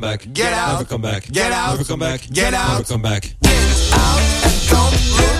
come back. Get out. Never come back. Get out. Never come back. Get out. Never come back. get out and don't look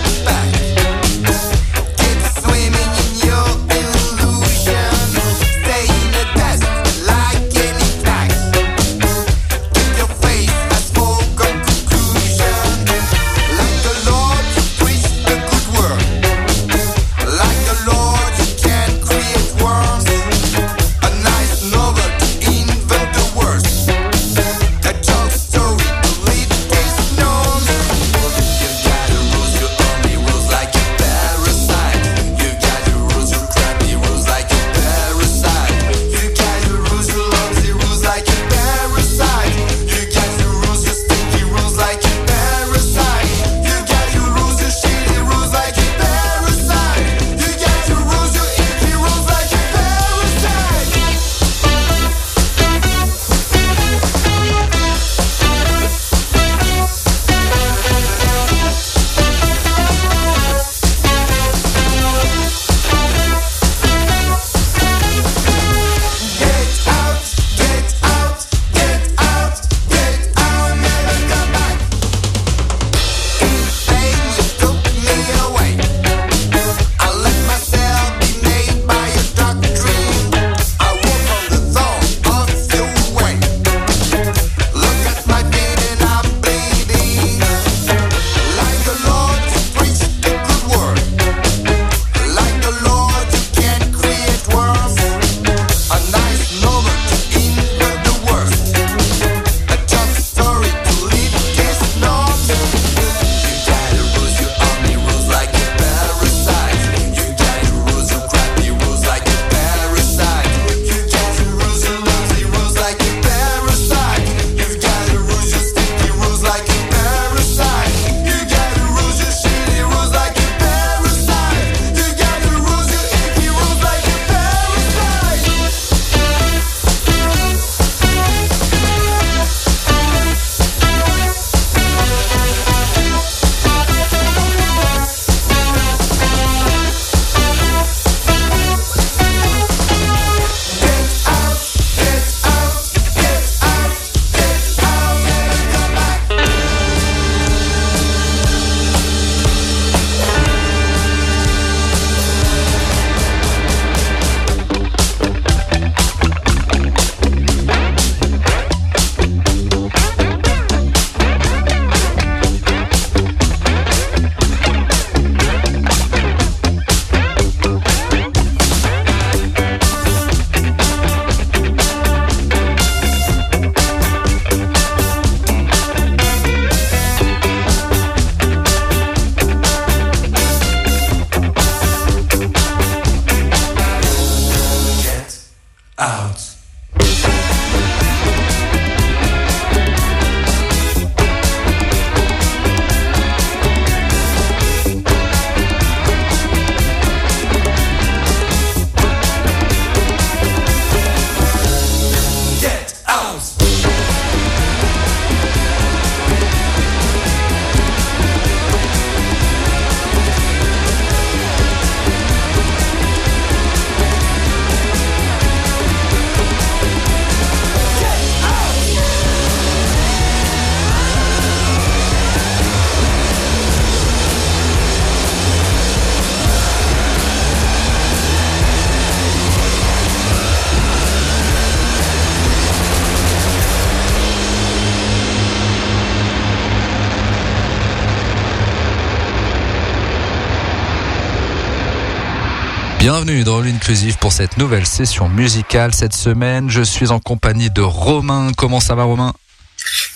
Bienvenue dans l'Inclusive pour cette nouvelle session musicale cette semaine. Je suis en compagnie de Romain. Comment ça va Romain?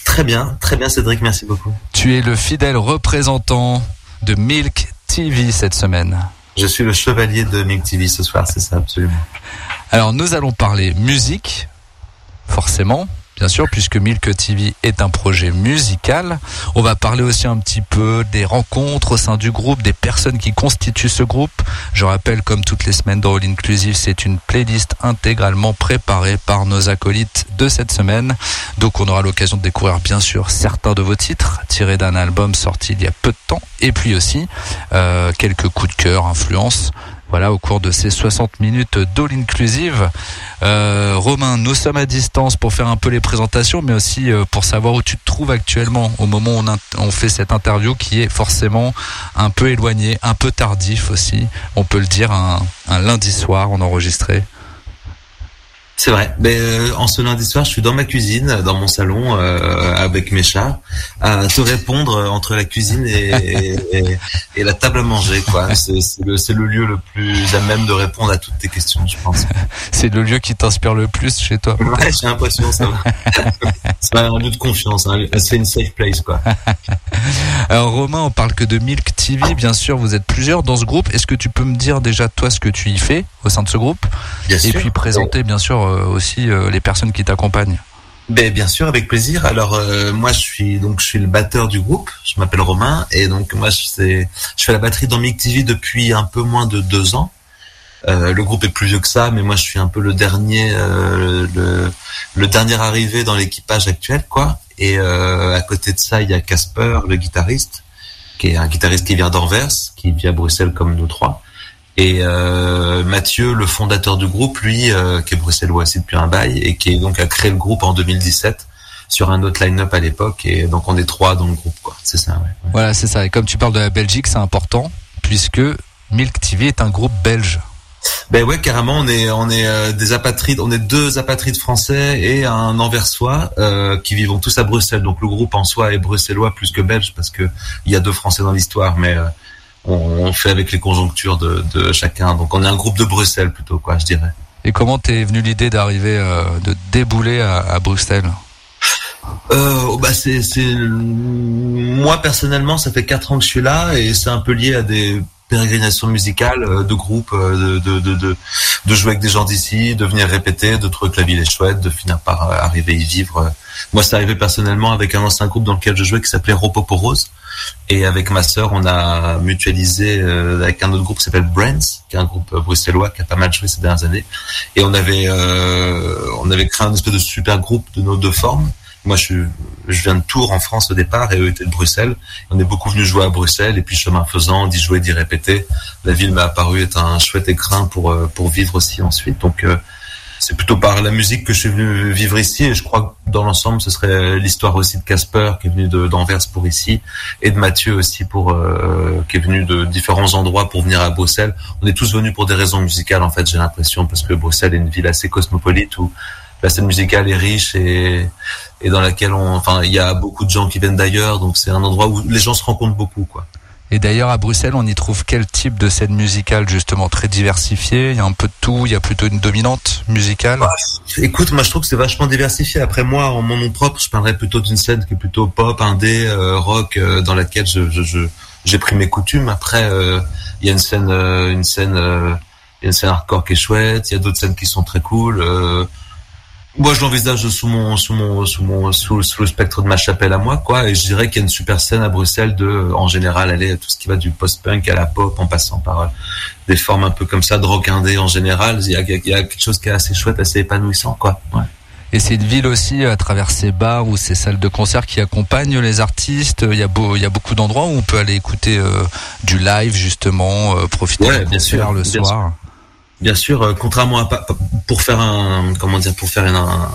Très bien, très bien Cédric, merci beaucoup. Tu es le fidèle représentant de Milk TV cette semaine. Je suis le chevalier de Milk TV ce soir, c'est ça absolument. Alors nous allons parler musique, forcément, bien sûr, puisque Milk TV est un projet musical. On va parler aussi un petit peu des rencontres au sein du groupe, des personnes qui constituent ce groupe. Je rappelle, comme toutes les semaines dans All Inclusive, c'est une playlist intégralement préparée par nos acolytes de cette semaine. Donc on aura l'occasion de découvrir bien sûr certains de vos titres tirés d'un album sorti il y a peu de temps, et puis aussi euh, quelques coups de cœur, influences. Voilà, au cours de ces 60 minutes d'All Inclusive. Euh, Romain, nous sommes à distance pour faire un peu les présentations, mais aussi euh, pour savoir où tu te trouves actuellement au moment où on, fait cette interview qui est forcément un peu éloigné, un peu tardif aussi. On peut le dire, un lundi soir, on enregistrait. C'est vrai. Mais euh, en ce lundi soir, je suis dans ma cuisine, dans mon salon, euh, avec mes chats, à te répondre entre la cuisine et, et, et- et la table à manger. quoi. C'est c'est le, c'est le lieu le plus à même de répondre à toutes tes questions, je pense. C'est le lieu qui t'inspire le plus chez toi. Ouais, j'ai l'impression, ça va. C'est un lieu de confiance, hein. c'est une safe place, quoi. Alors Romain, on parle que de Milk TV, bien sûr, vous êtes plusieurs dans ce groupe. Est-ce que tu peux me dire déjà toi ce que tu y fais au sein de ce groupe? Bien et puis présenter bien sûr euh, aussi euh, les personnes qui t'accompagnent Ben bien sûr, avec plaisir. Alors euh, moi je suis donc je suis le batteur du groupe. Je m'appelle Romain et donc moi je, je fais la batterie dans Mic TV depuis un peu moins de deux ans. Euh, le groupe est plus vieux que ça, mais moi je suis un peu le dernier euh, le, dernier arrivé dans l'équipage actuel quoi. Et euh, à côté de ça il y a Casper, le guitariste, qui est un guitariste qui vient d'Anvers, qui vit à Bruxelles comme nous trois. Et euh, Mathieu, le fondateur du groupe, lui, euh, qui est bruxellois aussi depuis un bail et qui est donc a créé le groupe en 2017 sur un autre line-up à l'époque. Et donc on est trois dans le groupe, quoi. C'est ça. Ouais. Voilà, c'est ça. Et comme tu parles de la Belgique, c'est important puisque Milk TV est un groupe belge. Ben ouais, carrément, on est on est euh, des apatrides, on est deux apatrides français et un anversois euh, qui vivons tous à Bruxelles. Donc le groupe en soi est bruxellois plus que belge parce que il y a deux Français dans l'histoire, mais euh, on, on fait avec les conjonctures de, de chacun. Donc on est un groupe de Bruxelles plutôt, quoi, je dirais. Et comment t'es venu l'idée d'arriver, euh, de débouler à, à Bruxelles? Euh, oh, bah c'est c'est moi personnellement ça fait quatre ans que je suis là et c'est un peu lié à des pérégrinations musicales euh, de groupes euh, de de de de, jouer avec des gens d'ici de venir répéter de trouver que la ville est chouette de finir par euh, arriver y vivre. Moi c'est arrivé personnellement avec un ancien groupe dans lequel je jouais qui s'appelait Ropoporose et avec ma sœur on a mutualisé avec un autre groupe qui s'appelle Brands qui est un groupe bruxellois qui a pas mal joué ces dernières années. Et on avait euh, on avait créé un espèce de super groupe de nos deux formes moi, je, je viens de Tours en France au départ et eux étaient de Bruxelles. On est beaucoup venus jouer à Bruxelles et puis chemin faisant, d'y jouer, d'y répéter. La ville m'a apparu être un chouette écrin pour euh, pour vivre aussi ensuite. Donc euh, c'est plutôt par la musique que je suis venu vivre ici et je crois que dans l'ensemble ce serait l'histoire aussi de Casper qui est venu d'Anvers pour ici et de Mathieu aussi pour euh, qui est venu de différents endroits pour venir à Bruxelles. On est tous venus pour des raisons musicales en fait j'ai l'impression parce que Bruxelles est une ville assez cosmopolite où la scène musicale est riche et et dans laquelle on, enfin, il y a beaucoup de gens qui viennent d'ailleurs, donc c'est un endroit où les gens se rencontrent beaucoup, quoi. Et d'ailleurs, à Bruxelles, on y trouve quel type de scène musicale justement très diversifiée? Il y a un peu de tout, il y a plutôt une dominante musicale? Écoute, moi je trouve que c'est vachement diversifié. Après moi, en mon nom propre, je parlerais plutôt d'une scène qui est plutôt pop, indé, euh, rock, euh, dans laquelle je, je, je- j'ai pris mes coutumes. Après, euh, il y a une scène, euh, une scène, euh, il y a une scène hardcore qui est chouette. Il y a d'autres scènes qui sont très cool. Moi, je l'envisage sous mon, sous mon, sous mon, sous, sous le spectre de ma chapelle à moi, quoi. Et je dirais qu'il y a une super scène à Bruxelles de, euh, en général, aller tout ce qui va du post-punk à la pop, en passant par euh, des formes un peu comme ça, de rock indé en général. Il y a, il y a quelque chose qui est assez chouette, assez épanouissant, quoi. Ouais. Et c'est une ville aussi, à travers ses bars ou ses salles de concert qui accompagnent les artistes. Il y a, beau, il y a beaucoup d'endroits où on peut aller écouter euh, du live justement, euh, profiter Ouais, d'un bien concert sûr, le bien soir. Bien sûr, euh, contrairement à pour faire un comment dire pour faire un,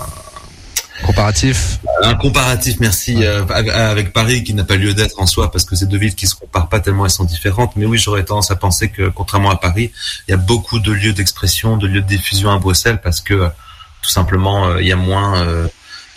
Comparatif. un comparatif, merci, euh, avec Paris qui n'a pas lieu d'être en soi parce que c'est deux villes qui se comparent pas tellement, elles sont différentes. Mais oui, j'aurais tendance à penser que contrairement à Paris, il y a beaucoup de lieux d'expression, de lieux de diffusion à Bruxelles parce que euh, tout simplement euh, il y a moins euh,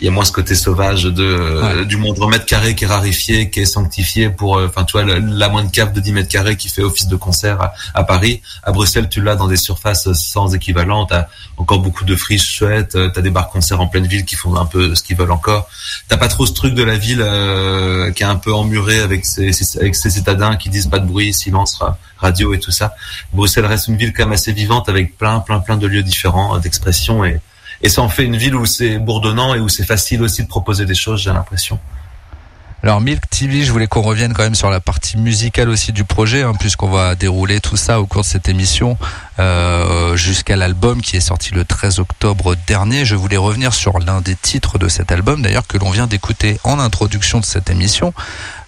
il y a moins ce côté sauvage de euh, du moindre mètre carré qui est rarifié, qui est sanctifié pour, euh, enfin, tu vois, la, la moindre cave de 10 mètres carrés qui fait office de concert à, à Paris. À Bruxelles, tu l'as dans des surfaces sans équivalent. T'as encore beaucoup de friches chouettes. euh, T'as des bars concerts en pleine ville qui font un peu ce qu'ils veulent encore. T'as pas trop ce truc de la ville euh, qui est un peu emmuré avec ses, ses- avec ses citadins qui disent pas de bruit, silence, ra- radio et tout ça. Bruxelles reste une ville quand même assez vivante avec plein, plein, plein de lieux différents d'expression et et ça en fait une ville où c'est bourdonnant et où c'est facile aussi de proposer des choses, j'ai l'impression. Alors Milk TV, je voulais qu'on revienne quand même sur la partie musicale aussi du projet, hein, puisqu'on va dérouler tout ça au cours de cette émission euh, jusqu'à l'album qui est sorti le 13 octobre dernier. Je voulais revenir sur l'un des titres de cet album, d'ailleurs que l'on vient d'écouter en introduction de cette émission.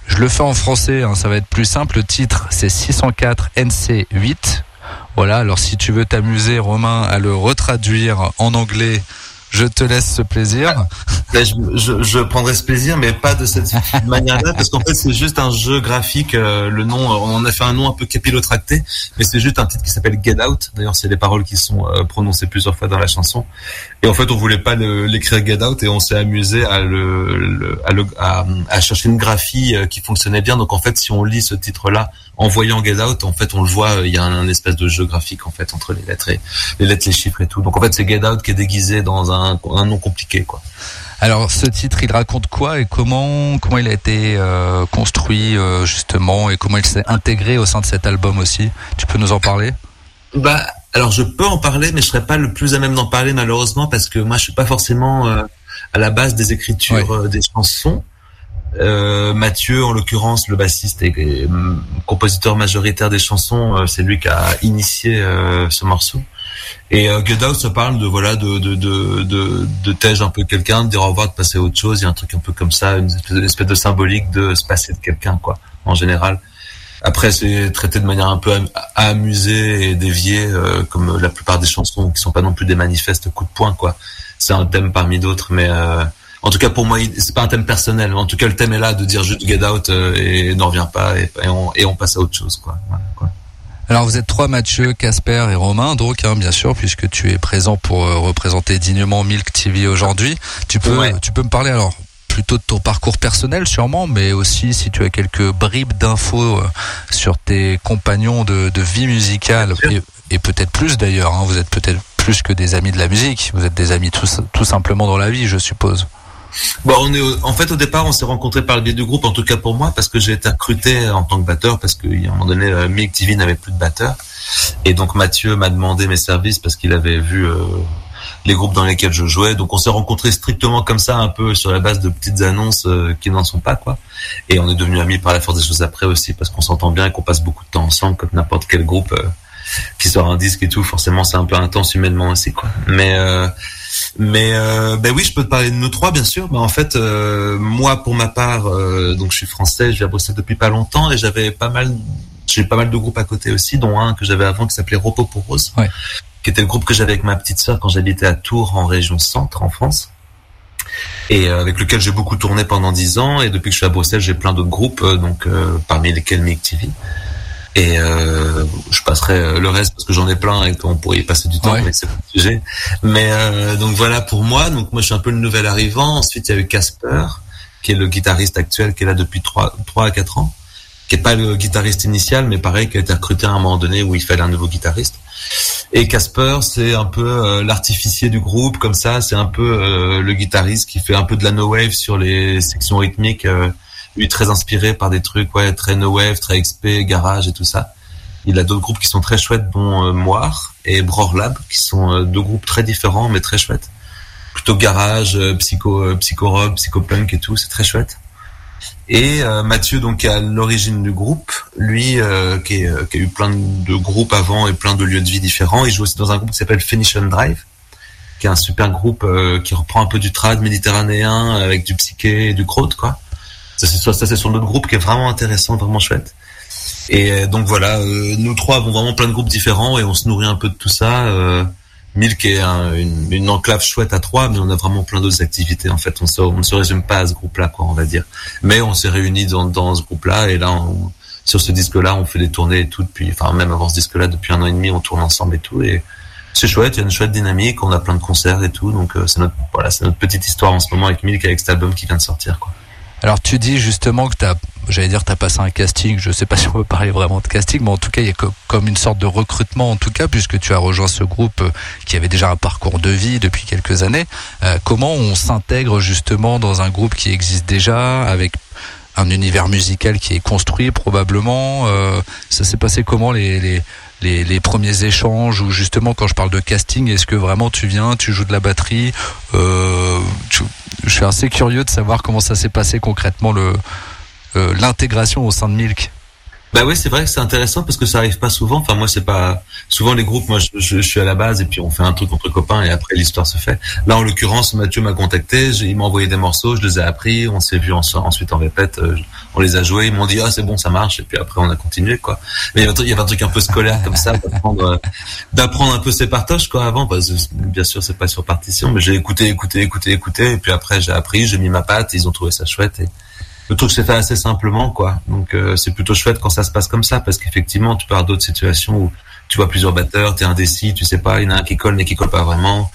Je le fais en français, hein, ça va être plus simple. Le titre, c'est 604 NC8. Voilà, alors si tu veux t'amuser, Romain, à le retraduire en anglais, je te laisse ce plaisir. Là, je, je, je prendrai ce plaisir, mais pas de cette manière-là, parce qu'en fait, c'est juste un jeu graphique. euh, le nom, euh, on a fait un nom un peu capillotracté, mais c'est juste un titre qui s'appelle Get Out. D'ailleurs, c'est les paroles qui sont euh, prononcées plusieurs fois dans la chanson. Et en fait, on voulait pas l'écrire Get Out, et on s'est amusé à le, le- à, le à, à chercher une graphie euh, qui fonctionnait bien. Donc, en fait, si on lit ce titre-là en voyant Get Out, en fait, on le voit. Il y a un, un espèce de jeu graphique en fait entre les lettres et les lettres, les chiffres et tout. Donc, en fait, c'est Get Out qui est déguisé dans un, un nom compliqué, quoi. Alors ce titre, il raconte quoi et comment comment il a été euh, construit euh, justement et comment il s'est intégré au sein de cet album aussi? Tu peux nous en parler? Bah, alors je peux en parler, mais je serais pas le plus à même d'en parler malheureusement parce que moi je suis pas forcément euh, à la base des écritures euh, des chansons. Euh, Mathieu, en l'occurrence, le bassiste et, hum, compositeur majoritaire des chansons, euh, c'est lui qui a initié euh, ce morceau. Et euh, Get Out se parle de voilà de de de de, de tège un peu quelqu'un, de dire au revoir, de passer à autre chose. Il y a un truc un peu comme ça, une espèce, de symbolique de se passer de quelqu'un quoi, en général. Après, c'est traité de manière un peu am- amusée et déviée, euh, comme la plupart des chansons qui sont pas non plus des manifestes coups de poing, quoi. C'est un thème parmi d'autres, mais euh, en tout cas pour moi, c'est pas un thème personnel. En tout cas, le thème est là de dire juste get out euh, et n'en revient pas et, et on, et on passe à autre chose, quoi. Voilà, quoi. Alors vous êtes trois, Mathieu, Casper et Romain, donc hein, bien sûr, puisque tu es présent pour euh, représenter dignement Milk TV aujourd'hui. Tu peux, Ouais. tu peux me parler alors plutôt de ton parcours personnel sûrement, mais aussi si tu as quelques bribes d'infos euh, sur tes compagnons de, de vie musicale et, et peut-être plus d'ailleurs. hein. vous êtes peut-être plus que des amis de la musique, vous êtes des amis tout, tout simplement dans la vie, je suppose. Bon, on est en fait au départ, on s'est rencontrés par le biais du groupe, en tout cas pour moi, parce que j'ai été recruté en tant que batteur, parce qu'à un moment donné, euh, Milk TV n'avait plus de batteur, et donc Mathieu m'a demandé mes services parce qu'il avait vu euh, les groupes dans lesquels je jouais. Donc on s'est rencontrés strictement comme ça, un peu sur la base de petites annonces euh, qui n'en sont pas, quoi. Et on est devenus amis par la force des choses après aussi, parce qu'on s'entend bien et qu'on passe beaucoup de temps ensemble, comme n'importe quel groupe euh, qui sort un disque et tout. Forcément, c'est un peu intense humainement aussi, quoi. Mais euh, mais euh, ben oui, je peux te parler de nous trois, bien sûr. Ben en fait, euh, moi, pour ma part, euh, donc je suis français, je vis à Bruxelles depuis pas longtemps et j'avais pas mal, j'ai pas mal de groupes à côté aussi, dont un que j'avais avant qui s'appelait Repos pour Rose, Ouais. qui était le groupe que j'avais avec ma petite sœur quand j'habitais à Tours, en région centre, en France, et euh, avec lequel j'ai beaucoup tourné pendant dix ans. Et depuis que je suis à Bruxelles, j'ai plein d'autres groupes, euh, donc euh, parmi lesquels Mick TV. Et euh, je passerai euh, le reste parce que j'en ai plein et qu'on pourrait y passer du temps, Ouais. mais c'est pas le sujet. Mais euh, donc voilà pour moi. Donc moi je suis un peu le nouvel arrivant. Ensuite il y a eu Casper, qui est le guitariste actuel, qui est là depuis trois trois à quatre ans, qui est pas le guitariste initial, mais pareil qui a été recruté à un moment donné où il fallait un nouveau guitariste. Et Casper, c'est un peu euh, l'artificier du groupe, comme ça. C'est un peu euh, le guitariste qui fait un peu de la no wave sur les sections rythmiques. Euh, lui très inspiré par des trucs ouais très no wave, très XP, garage et tout ça. Il a d'autres groupes qui sont très chouettes, dont euh, Moire et Bror Lab, qui sont euh, deux groupes très différents mais très chouettes. Plutôt garage, euh, psycho, euh, psycho rock, psycho punk et tout, c'est très chouette. Et euh, Mathieu, donc à l'origine du groupe, lui euh, qui, euh, qui a eu plein de groupes avant et plein de lieux de vie différents, il joue aussi dans un groupe qui s'appelle Finish Drive, qui est un super groupe euh, qui reprend un peu du trad méditerranéen avec du psyché et du crowd quoi. Ça c'est ça sur notre groupe qui est vraiment intéressant, vraiment chouette. Et euh, donc voilà, euh, nous trois avons vraiment plein de groupes différents et on se nourrit un peu de tout ça. Euh, Milk est un- une, une enclave chouette à trois, mais on a vraiment plein d'autres activités. En fait, on, ne se résume pas à ce groupe-là, quoi, on va dire. Mais on s'est réunis dans, dans ce groupe-là et là, on- sur ce disque-là, on fait des tournées et tout depuis, enfin même avant ce disque-là, depuis un an et demi, on tourne ensemble et tout. Et c'est chouette, il y a une chouette dynamique, on a plein de concerts et tout. Donc euh, c'est notre, voilà, c'est notre petite histoire en ce moment avec Milk, avec cet album qui vient de sortir, quoi. Alors tu dis justement que t'as, j'allais dire t'as passé un casting, je sais pas si on peut parler vraiment de casting, mais en tout cas il y a co- comme une sorte de recrutement en tout cas puisque tu as rejoint ce groupe euh, qui avait déjà un parcours de vie depuis quelques années. Euh, comment on s'intègre justement dans un groupe qui existe déjà avec un univers musical qui est construit probablement euh, Ça s'est passé comment les, les les, premiers échanges ou justement quand je parle de casting, est-ce que vraiment tu viens, tu joues de la batterie euh, Je suis assez curieux de savoir comment ça s'est passé concrètement euh, l'intégration au sein de Milk. Bah ouais, c'est vrai que c'est intéressant parce que ça arrive pas souvent. Enfin moi c'est pas souvent les groupes. Moi je, je, je suis à la base et puis on fait un truc entre copains et après l'histoire se fait. Là en l'occurrence Mathieu m'a contacté, il m'a envoyé des morceaux, je les ai appris, on s'est vu en- ensuite en répète, euh, on les a joués, ils m'ont dit ah c'est bon ça marche et puis après on a continué quoi. Mais il y avait y avait un truc un peu scolaire comme ça d'apprendre euh, un peu ses partages quoi avant bien sûr c'est pas sur partition mais j'ai écouté écouté écouté écouté et puis après j'ai appris, j'ai mis ma patte, ils ont trouvé ça chouette et le truc s'est fait assez simplement quoi. Donc euh, c'est plutôt chouette quand ça se passe comme ça parce qu'effectivement tu avoir d'autres situations où tu vois plusieurs batteurs t'es indécis tu sais pas il y en a un qui colle mais qui colle pas vraiment.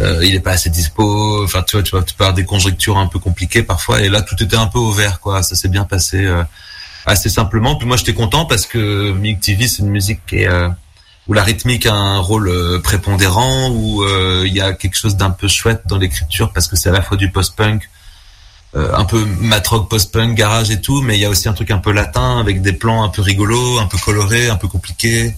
Euh, il est pas assez dispo. Enfin tu vois tu vois tu avoir des conjectures un peu compliquées parfois. Et là tout était un peu au vert quoi. Ça s'est bien passé euh, assez simplement. Puis moi j'étais content parce que Music TV c'est une musique qui est euh, où la rythmique a un rôle euh, prépondérant où euh, il y a quelque chose d'un peu chouette dans l'écriture parce que c'est à la fois du post-punk euh, un peu matrock post-punk, garage et tout, mais il y a aussi un truc un peu latin avec des plans un peu rigolos, un peu colorés, un peu compliqués.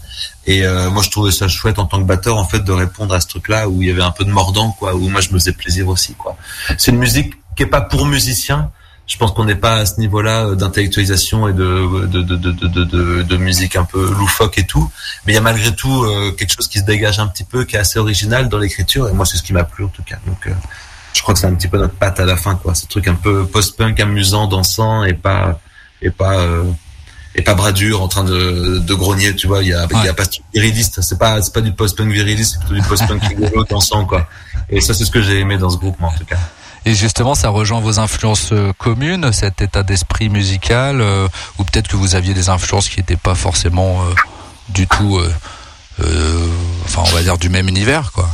Et euh, moi, je trouvais ça chouette en tant que batteur, en fait, de répondre à ce truc-là où il y avait un peu de mordant, quoi, où moi je me faisais plaisir aussi, quoi. C'est une musique qui est pas pour musiciens. Je pense qu'on n'est pas à ce niveau-là euh, d'intellectualisation et de, de, de, de, de musique un peu loufoque et tout. Mais il y a malgré tout euh, quelque chose qui se dégage un petit peu, qui est assez original dans l'écriture. Et moi, c'est ce qui m'a plu en tout cas. Donc, euh, je crois que c'est un petit peu notre patte à la fin, quoi. Ce truc un peu post-punk, amusant, dansant et pas et pas euh, et pas bras dur en train de, de grogner, tu vois. Il y a, il y Ouais. a pas viriliste. C'est pas c'est pas du post-punk viriliste, c'est plutôt du post-punk rigolo, dansant, quoi. Et ça, c'est ce que j'ai aimé dans ce groupe, moi, en tout cas. Et justement, ça rejoint vos influences euh, communes, cet état d'esprit musical, euh, ou peut-être que vous aviez des influences qui n'étaient pas forcément euh, du tout, euh, euh, enfin, on va dire du même univers, quoi.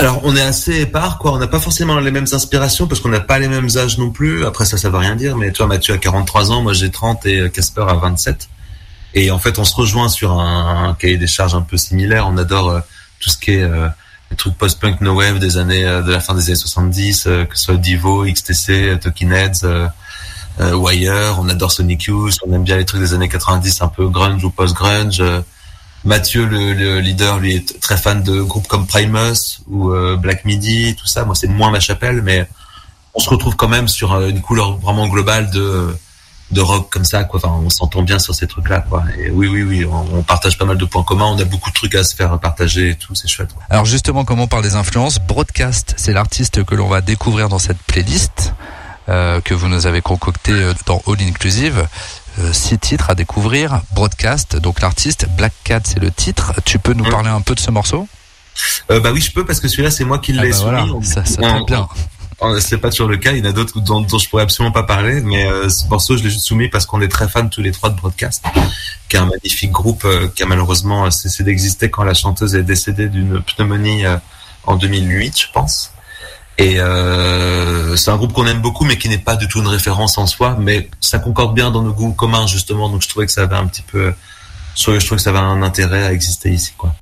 Alors, on est assez épars, quoi. On n'a pas forcément les mêmes inspirations parce qu'on n'a pas les mêmes âges non plus. Après, ça, ça veut rien dire. Mais tu vois, Mathieu a 43 ans, moi j'ai 30 et euh, Casper a 27. Et en fait, on se rejoint sur un, cahier des charges un peu similaire. On adore euh, tout ce qui est euh, les trucs post-punk no wave des années euh, de la fin des années 70, euh, que ce soit Divo, XTC, Talking Heads, Wire. On adore Sonic Youth. On aime bien les trucs des années 90, un peu grunge ou post-grunge. Mathieu, le, le leader, lui est très fan de groupes comme Primus ou euh, Black Midi, tout ça. Moi, c'est moins ma chapelle, mais on se retrouve quand même sur euh, une couleur vraiment globale de de rock comme ça, quoi. Enfin, on s'entend bien sur ces trucs-là, quoi. Et oui, oui, oui, on, partage pas mal de points communs. On a beaucoup de trucs à se faire partager et tout. C'est chouette. Alors justement, comme on parle des influences, Broadcast, c'est l'artiste que l'on va découvrir dans cette playlist euh, que vous nous avez concocté dans All Inclusive. Euh, six titres à découvrir. Broadcast, donc l'artiste. Black Cat, c'est le titre. Tu peux nous Mm. parler un peu de ce morceau? Euh, bah oui, je peux parce que celui-là, c'est moi qui Ah l'ai bah soumis. voilà, ça, tombe bien. C'est pas toujours le cas. Il y en a d'autres dont, dont je pourrais absolument pas parler, mais euh, ce morceau, je l'ai juste soumis parce qu'on est très fans tous les trois de Broadcast, qui est un magnifique groupe euh, qui a malheureusement cessé d'exister quand la chanteuse est décédée d'une pneumonie en 2008, je pense. Et euh, c'est un groupe qu'on aime beaucoup, mais qui n'est pas du tout une référence en soi, mais ça concorde bien dans nos goûts communs justement. Donc je trouvais que ça avait un petit peu, je trouvais, que ça avait un intérêt à exister ici, quoi.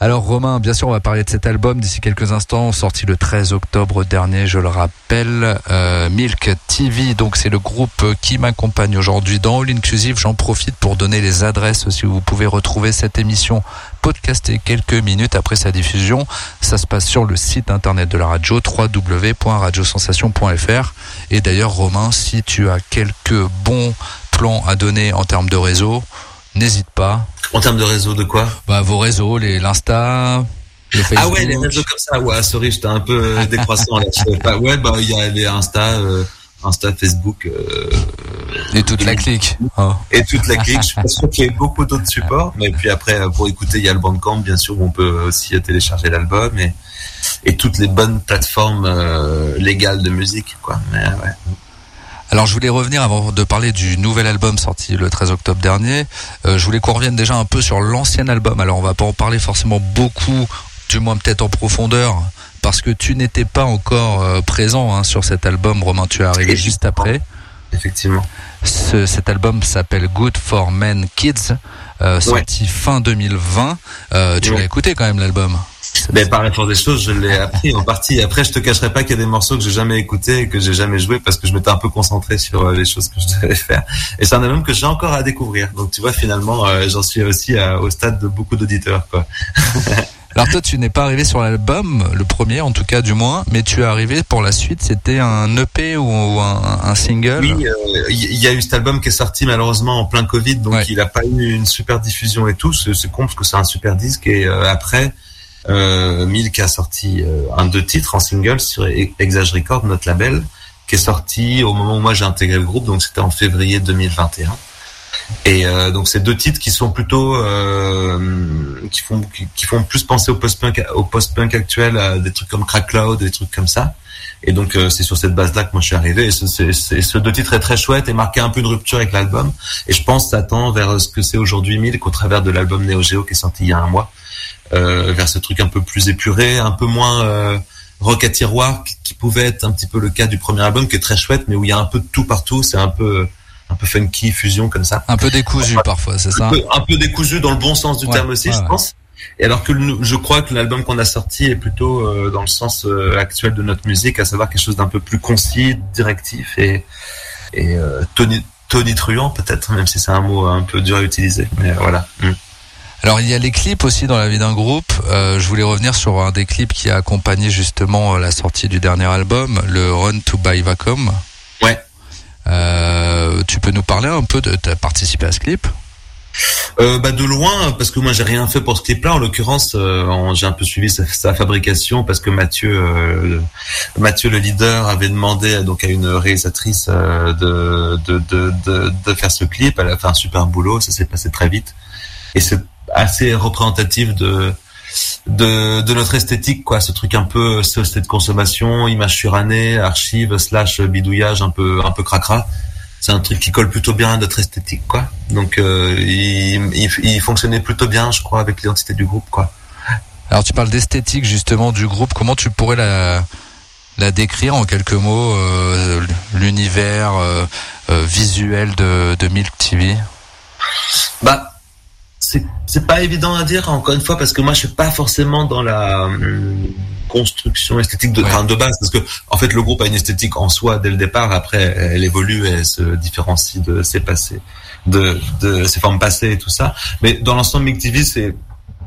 Alors Romain, bien sûr, on va parler de cet album d'ici quelques instants, sorti le 13 octobre dernier, je le rappelle, euh, Milk TV, donc c'est le groupe qui m'accompagne aujourd'hui dans All Inclusive. J'en profite pour donner les adresses si vous pouvez retrouver cette émission podcastée quelques minutes après sa diffusion. Ça se passe sur le site internet de la radio, www.radiosensation.fr. Et d'ailleurs Romain, si tu as quelques bons plans à donner en termes de réseau, n'hésite pas. En termes de réseau, de quoi Bah, vos réseaux, les l'Insta, le Facebook. Ah ouais, les réseaux comme ça. Ouais, sorry, j'étais un peu euh, décroissant là. Pas. Ouais, bah il y a les Insta, euh, Insta, Facebook euh, Et toute la clique. Oh. et toute la clique. Je suis pas sûr qu'il y ait beaucoup d'autres supports. Mais puis après, pour écouter, il y a le Bandcamp, bien sûr, où on peut aussi télécharger l'album et et toutes les bonnes plateformes euh, légales de musique, quoi. Mais ouais. Alors je voulais revenir avant de parler du nouvel album sorti le 13 octobre dernier. Euh, je voulais qu'on revienne déjà un peu sur l'ancien album. Alors on va pas en parler forcément beaucoup, du moins peut-être en profondeur, parce que tu n'étais pas encore euh, présent hein, sur cet album. Romain, tu es arrivé juste après. Effectivement. Ce- cet album s'appelle Good for Men Kids, euh, sorti fin 2020. Euh, tu Ouais. l'as écouté quand même l'album? Mais par la force des choses, je l'ai appris en partie. Après, je te cacherai pas qu'il y a des morceaux que j'ai jamais écoutés et que j'ai jamais joué parce que je m'étais un peu concentré sur euh, les choses que je devais faire. Et c'est un album que j'ai encore à découvrir. Donc, tu vois, finalement, euh, j'en suis aussi à- au stade de beaucoup d'auditeurs, quoi. Alors toi, tu n'es pas arrivé sur l'album, le premier en tout cas du moins, mais tu es arrivé pour la suite. C'était un EP ou un, un single? Oui, euh, il y, a eu cet album qui est sorti malheureusement en plein Covid, donc Ouais. il a pas eu une super diffusion et tout. C'est c'est con parce que c'est un super disque. Et euh, après, euh, Milk a sorti euh, un deux titres en single sur E- Exage Record, notre label, qui est sorti au moment où moi j'ai intégré le groupe, donc c'était en février 2021. Et euh, donc c'est deux titres qui sont plutôt euh, qui font qui, font plus penser au post-punk au post-punk actuel, à des trucs comme Crack Cloud, des trucs comme ça. Et donc euh, c'est sur cette base-là que moi je suis arrivé. Et ce, c'est- ce deux titres est très chouette et marqué un peu de rupture avec l'album. Et je pense ça tend vers ce que c'est aujourd'hui Milk au travers de l'album Neo Geo qui est sorti il y a un mois, vers ce truc un peu plus épuré, un peu moins euh, rock à tiroir, qui, qui pouvait être un petit peu le cas du premier album, qui est très chouette, mais où il y a un peu de tout partout. C'est un peu un peu funky fusion comme ça Un peu décousu parfois, c'est ça un peu, un peu décousu dans le bon sens du Ouais, terme aussi, ouais, je pense. Et alors que le- je crois que l'album qu'on a sorti est plutôt euh, dans le sens euh, actuel de notre musique, à savoir quelque chose d'un peu plus concis, directif et, et euh, toni- tonitruant peut-être, même si c'est un mot un peu dur à utiliser. Mais euh, voilà. Mm. Alors il y a les clips aussi dans la vie d'un groupe. Euh, je voulais revenir sur un des clips qui a accompagné justement euh, la sortie du dernier album, le Run to Buy Vacom. Ouais. Euh, tu peux nous parler un peu de t'as participé à ce clip? Euh, bah de loin, parce que moi j'ai rien fait pour ce clip-là. En l'occurrence, euh, j'ai un peu suivi sa, sa fabrication parce que Mathieu, euh, Mathieu le leader, avait demandé donc à une réalisatrice de, de, de, de, de faire ce clip. Elle a fait un super boulot, ça s'est passé très vite et c'est assez représentatif de de, de notre esthétique quoi. Ce truc un peu société de consommation image surannée archive slash bidouillage un peu un peu cracra. C'est un truc qui colle plutôt bien à notre esthétique quoi. Donc euh, il, il, il fonctionnait plutôt bien je crois avec l'identité du groupe quoi. Alors tu parles d'esthétique justement du groupe. Comment tu pourrais la la décrire en quelques mots euh, l'univers euh, euh, visuel de, de Milk TV bah c'est pas évident à dire encore une fois parce que moi je suis pas forcément dans la hum, construction esthétique de Ouais. enfin, de base parce que en fait le groupe a une esthétique en soi dès le départ après elle évolue elle se différencie de ses passés de de ses formes passées et tout ça mais dans l'ensemble Mick TV c'est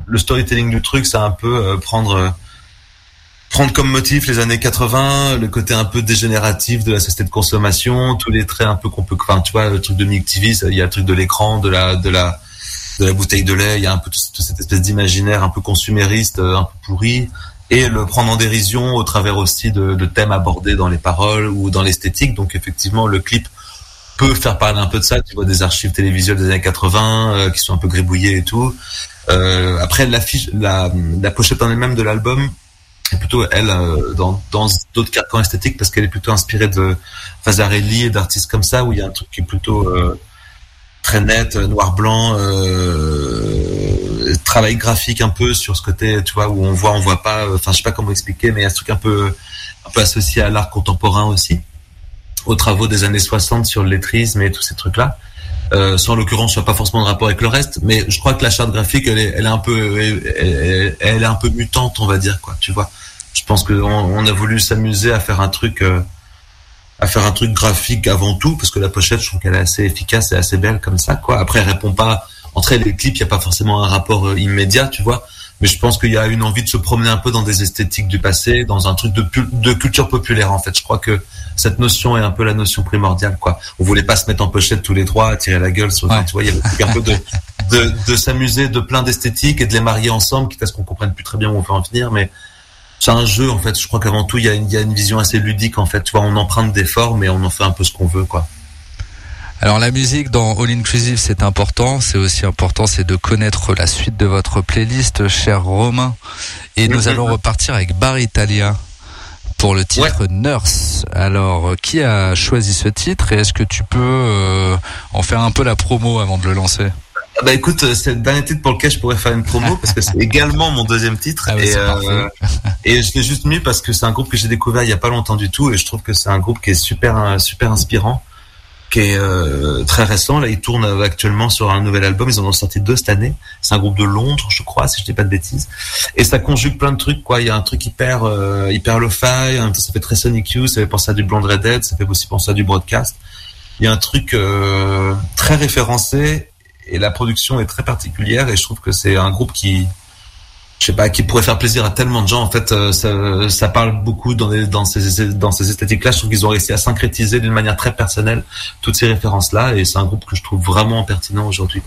le storytelling du truc c'est un peu euh, prendre euh, prendre comme motif les années 80, le côté un peu dégénératif de la société de consommation, tous les traits un peu qu'on peut, enfin, tu vois, le truc de Mick TV, ça, il y a le truc de l'écran, de la, de la, de la bouteille de lait, il y a un peu tout- toute cette espèce d'imaginaire un peu consumériste, euh, un peu pourri, et le prendre en dérision au travers aussi de, de thèmes abordés dans les paroles ou dans l'esthétique. Donc effectivement, le clip peut faire parler un peu de ça. Tu vois des archives télévisuelles des années 80 euh, qui sont un peu gribouillées et tout. Euh, après, l'affiche, la, la pochette en elle-même de l'album est plutôt elle euh, dans dans d'autres carcans esthétiques parce qu'elle est plutôt inspirée de Fazarelli et d'artistes comme ça où il y a un truc qui est plutôt euh, très net, euh, noir blanc, euh, travail graphique un peu sur ce côté, tu vois, où on voit, on voit pas. Enfin, je sais pas comment expliquer, mais il y a ce truc un peu un peu associé à l'art contemporain aussi, aux travaux des années 60 sur le lettrisme et tous ces trucs-là. Euh, sans en l'occurrence, n'a pas forcément de rapport avec le reste, mais je crois que la charte graphique, elle est, elle est un peu, elle, elle- est un peu mutante, on va dire, quoi. Tu vois. Je pense qu'on on a voulu s'amuser à faire un truc, euh, à faire un truc graphique avant tout, parce que la pochette, je trouve qu'elle est assez efficace et assez belle comme ça, quoi. Après, elle répond pas. Entre elle et les clips, il y a pas forcément un rapport euh, immédiat, tu vois. Mais je pense qu'il y a une envie de se promener un peu dans des esthétiques du passé, dans un truc de, culture populaire, en fait. Je crois que cette notion est un peu la notion primordiale, quoi. On voulait pas se mettre en pochette tous les trois, à tirer la gueule sur, Ouais. tu vois, il y avait un peu de, de, de s'amuser de plein d'esthétiques et de les marier ensemble, quitte à ce qu'on comprenne plus très bien où on veut en venir, mais c'est un jeu, en fait. Je crois qu'avant tout, il y a une, il y a une vision assez ludique, en fait. Tu vois, on emprunte des formes et on en fait un peu ce qu'on veut, quoi. Alors la musique dans All Inclusive c'est important, c'est aussi important c'est de connaître la suite de votre playlist cher Romain et nous Mhm. allons repartir avec Bar Italia pour le titre Nurse. Alors euh, qui a choisi ce titre et est-ce que tu peux euh, en faire un peu la promo avant de le lancer? Ah Bah écoute, euh, c'est le dernier titre pour lequel je pourrais faire une promo parce que c'est également mon deuxième titre Ah et, euh, et je l'ai juste mis parce que c'est un groupe que j'ai découvert il y a pas longtemps du tout et je trouve que c'est un groupe qui est super euh, super inspirant, qui est euh, très récent. Là, ils tournent euh, actuellement sur un nouvel album. Ils en ont sorti deux cette année. C'est un groupe de Londres, je crois, si je dis pas de bêtises. Et ça conjugue plein de trucs quoi. Il y a un truc hyper euh, hyper lo-fi, ça fait très Sonic Youth, ça fait penser à du Blonde Redhead, ça fait aussi penser à du broadcast. Il y a un truc euh, très référencé et la production est très particulière et je trouve que c'est un groupe qui je sais pas qui pourrait faire plaisir à tellement de gens. En fait euh, ça, parle beaucoup dans dans ces dans ces esthétiques là je trouve qu'ils ont réussi à syncrétiser d'une manière très personnelle toutes ces références là et c'est un groupe que je trouve vraiment pertinent aujourd'hui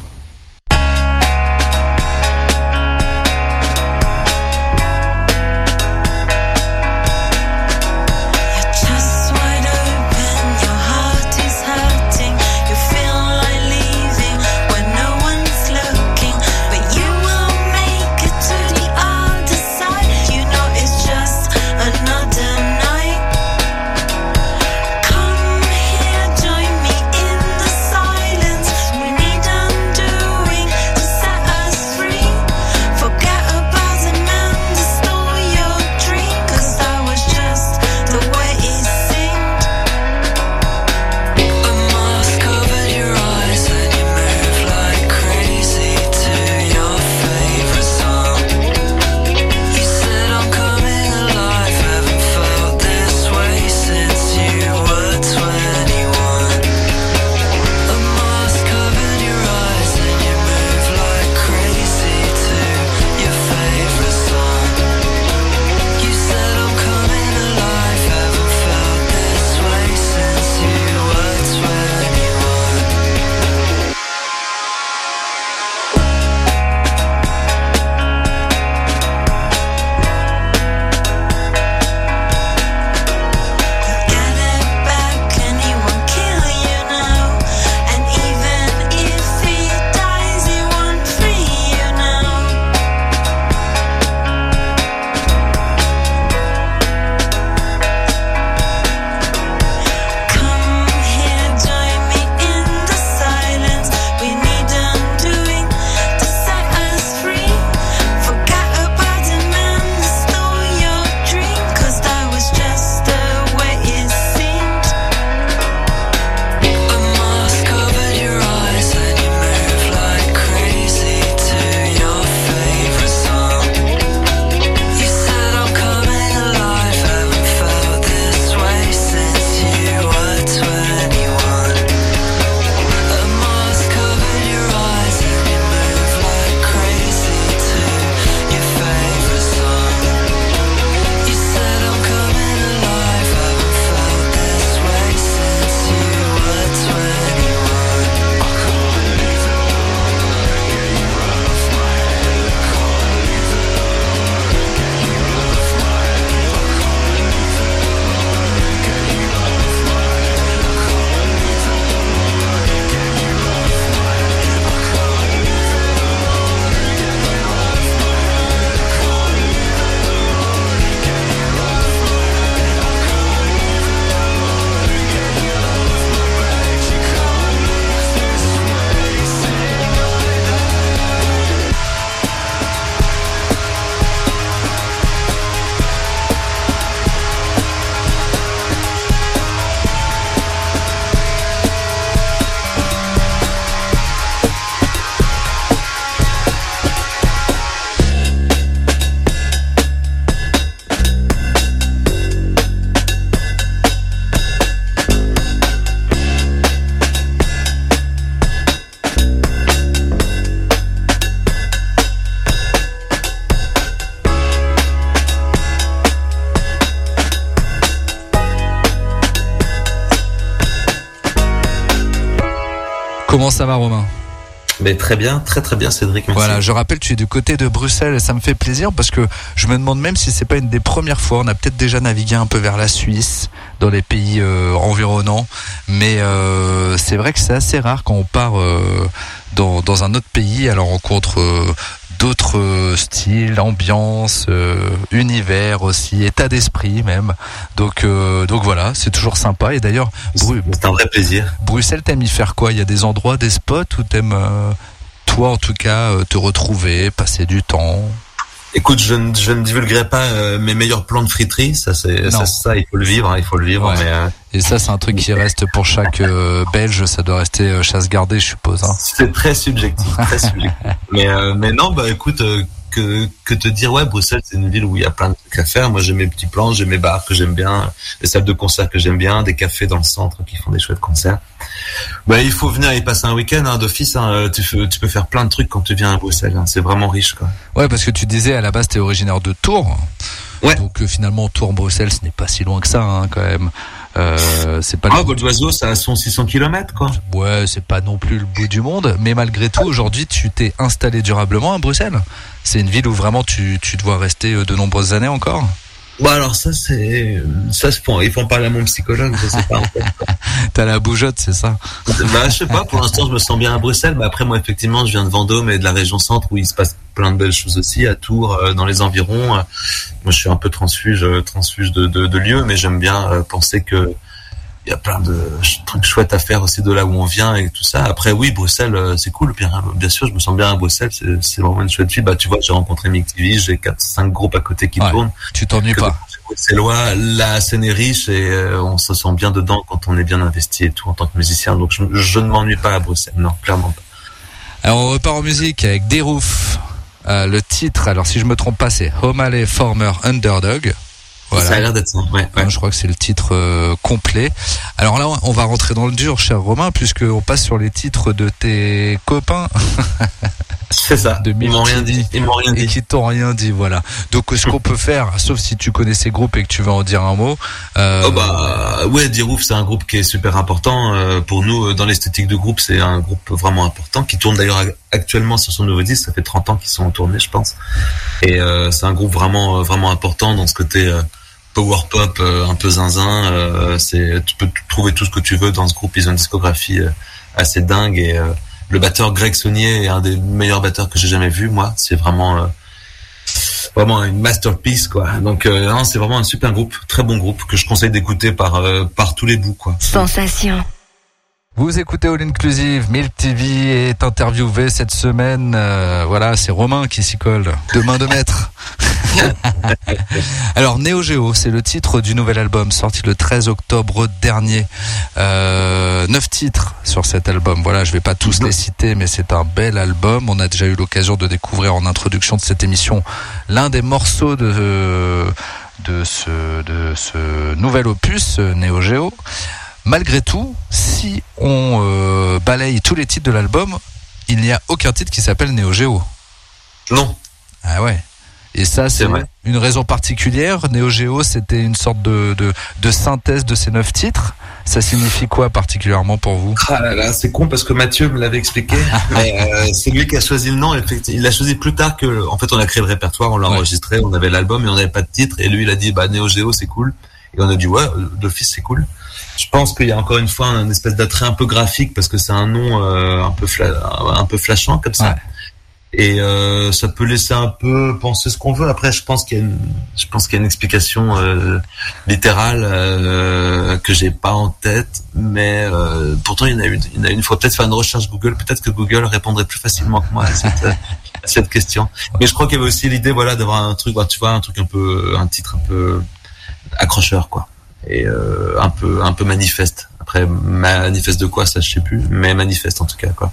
ça va Romain Mais très bien, très très bien, Cédric. Merci. Voilà, je rappelle, tu es du côté de Bruxelles et ça me fait plaisir parce que je me demande même si c'est pas une des premières fois. On a peut-être déjà navigué un peu vers la Suisse, dans les pays euh, environnants, mais euh, c'est vrai que c'est assez rare quand on part euh, dans, dans un autre pays à la rencontre d'autres euh, styles, ambiances, euh, univers aussi, état d'esprit même. Donc, euh, donc voilà, c'est toujours sympa. Et d'ailleurs, Bru- C'est un vrai plaisir. Bruxelles, t'aimes y faire quoi? Il y a des endroits, des spots où t'aimes, euh, toi en tout cas, euh, te retrouver, passer du temps? Écoute, je ne, je ne divulguerai pas euh, mes meilleurs plans de friterie, ça c'est ça, ça, il faut le vivre, hein, il faut le vivre. Ouais. Mais euh, Et ça, c'est un truc qui reste pour chaque euh, Belge. Ça doit rester euh, chasse gardée, je suppose. Hein. c'est très subjectif, très subjectif. mais euh, mais non, bah écoute, euh, que que te dire, ouais, Bruxelles, c'est une ville où il y a plein de trucs à faire. Moi, j'ai mes petits plans, j'ai mes bars que j'aime bien, des salles de concert que j'aime bien, des cafés dans le centre qui font des chouettes concerts. Bah, il faut venir y passer un week-end hein, d'office. Hein, tu, tu peux faire plein de trucs quand tu viens à Bruxelles. hein. C'est vraiment riche, quoi. Ouais, parce que tu disais à la base, t'es originaire de Tours. Ouais. Donc euh, finalement, Tours-Bruxelles, ce n'est pas si loin que ça, quand même. Euh, c'est pas. Ah, vol d'oiseau, ça a son 600 km, quoi. Ouais, c'est pas non plus le bout du monde, mais malgré tout, aujourd'hui, tu t'es installé durablement à Bruxelles. C'est une ville où vraiment tu, tu dois rester euh, de nombreuses années encore. Bah alors ça c'est ça se prend. Il faut en parler à mon psychologue. Je sais pas. En fait. T'as la bougeotte, c'est ça? Bah je sais pas. Pour l'instant je me sens bien à Bruxelles. Mais après moi effectivement je viens de Vendôme et de la région centre où il se passe plein de belles choses aussi à Tours, euh, dans les environs. Euh, Moi je suis un peu transfuge euh, transfuge de, de, de lieux, mais j'aime bien euh, penser que il y a plein de trucs chouettes à faire aussi de là où on vient et tout ça. Après oui Bruxelles euh, c'est cool. Bien, bien sûr je me sens bien à Bruxelles. C'est vraiment une chouette ville. Bah tu vois j'ai rencontré Mick TV. J'ai quatre cinq groupes à côté qui Ouais. tournent. Tu t'ennuies pas c'est loin, la scène est riche et euh, on se sent bien dedans quand on est bien investi et tout en tant que musicien. Donc je, je ne m'ennuie pas à Bruxelles, non, clairement pas. Alors on repart en musique avec des roofs. Euh, le titre, alors si je me trompe pas, c'est Homale Former Underdog. Ça a Voilà. l'air d'être ça. Ouais, ouais. Je crois que c'est le titre euh, complet. Alors là, on va rentrer dans le dur, cher Romain, puisque on passe sur les titres de tes copains C'est ça. De Ils m'ont rien dit. Ils m'ont rien et dit. qui t'ont rien dit. Voilà. Donc, ce qu'on peut faire, sauf si tu connais ces groupes et que tu veux en dire un mot. euh, Oh bah ouais, D-Roof c'est un groupe qui est super important euh, pour nous euh, dans l'esthétique de groupe. C'est un groupe vraiment important qui tourne d'ailleurs ac- actuellement sur son nouveau disque. Ça fait 30 ans qu'ils sont en tournée, je pense. Et euh, c'est un groupe vraiment euh, vraiment important dans ce côté euh, power pop, euh, un peu zinzin. Euh, c'est tu peux trouver tout ce que tu veux dans ce groupe. Ils ont une discographie euh, assez dingue et le batteur Greg Saunier est un des meilleurs batteurs que j'ai jamais vu. Moi, c'est vraiment vraiment une masterpiece quoi. Donc euh, c'est vraiment un super groupe, très bon groupe que je conseille d'écouter par euh, par tous les bouts quoi. Sensation. Vous écoutez All Inclusive, Milk TV est interviewé cette semaine. euh, voilà, c'est Romain qui s'y colle. De main de maître. Alors, Neo Geo, c'est le titre du nouvel album sorti le 13 octobre dernier. Euh, neuf titres sur cet album. Voilà, je vais pas tous les citer, mais c'est un bel album. On a déjà eu l'occasion de découvrir en introduction de cette émission l'un des morceaux de, de, ce, de ce nouvel opus, euh, Neo Geo. Malgré tout, si on euh, balaye tous les titres de l'album, il n'y a aucun titre qui s'appelle Neo Geo. Non, Ah ouais. Et ça, c'est une raison particulière. Neo Geo, c'était une sorte de, de, de synthèse de ces neuf titres. Ça signifie quoi particulièrement pour vous? Ah là là, c'est con parce que Mathieu me l'avait expliqué. euh, c'est lui qui a choisi le nom. Il l'a choisi plus tard que. En fait, on a créé le répertoire, on l'a Ouais. enregistré, on avait l'album et on n'avait pas de titre. Et lui, il a dit bah Neo Geo c'est cool. Et on a dit ouais, d'office c'est cool. Je pense qu'il y a encore une fois un espèce d'attrait un peu graphique parce que c'est un nom euh, un peu un peu flashant comme ça. Ouais. Et euh, ça peut laisser un peu penser ce qu'on veut. Après, je pense qu'il y a une, je pense qu'il y a une explication euh, littérale euh, que j'ai pas en tête, mais euh, pourtant il y en a une. Il y en a une. Faut peut-être faire une recherche Google. Peut-être que Google répondrait plus facilement que moi à cette, à cette question. Mais je crois qu'il y avait aussi l'idée, voilà, d'avoir un truc, tu vois, un truc un peu, un titre un peu accrocheur, quoi, et euh, un peu, un peu manifeste. Après, manifeste de quoi, ça je sais plus, mais manifeste en tout cas, quoi.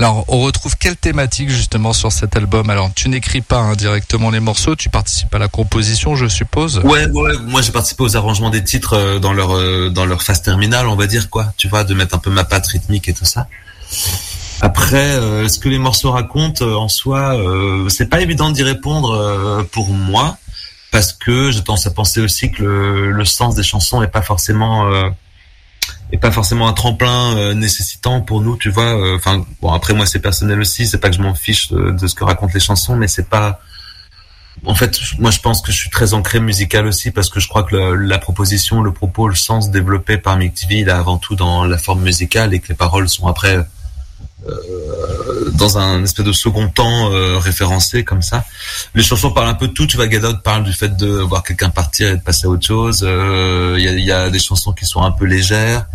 Alors, on retrouve quelle thématique justement sur cet album? Alors, tu n'écris pas hein, directement les morceaux, tu participes à la composition, je suppose? Ouais, ouais, moi j'ai participé aux arrangements des titres euh, dans leur euh, dans leur phase terminale, on va dire quoi. Tu vois, de mettre un peu ma patte rythmique et tout ça. Après, euh, ce que les morceaux racontent euh, en soi, euh, c'est pas évident d'y répondre euh, pour moi parce que j'ai tendance à penser aussi que le, le sens des chansons est pas forcément euh, et pas forcément un tremplin euh, nécessitant pour nous, tu vois. euh, Enfin, bon, après moi c'est personnel aussi, c'est pas que je m'en fiche de, ce que racontent les chansons, mais c'est pas. En fait, moi je pense que je suis très ancré musical aussi parce que je crois que le- la proposition, le propos, le sens développé par Mick TV, il est avant tout dans la forme musicale et que les paroles sont après dans un espèce de second temps euh, référencé comme ça. Les chansons parlent un peu de tout. Tu vois, Gadot parle du fait de voir quelqu'un partir et de passer à autre chose. Euh, Il y, a, y a des chansons qui sont un peu légères,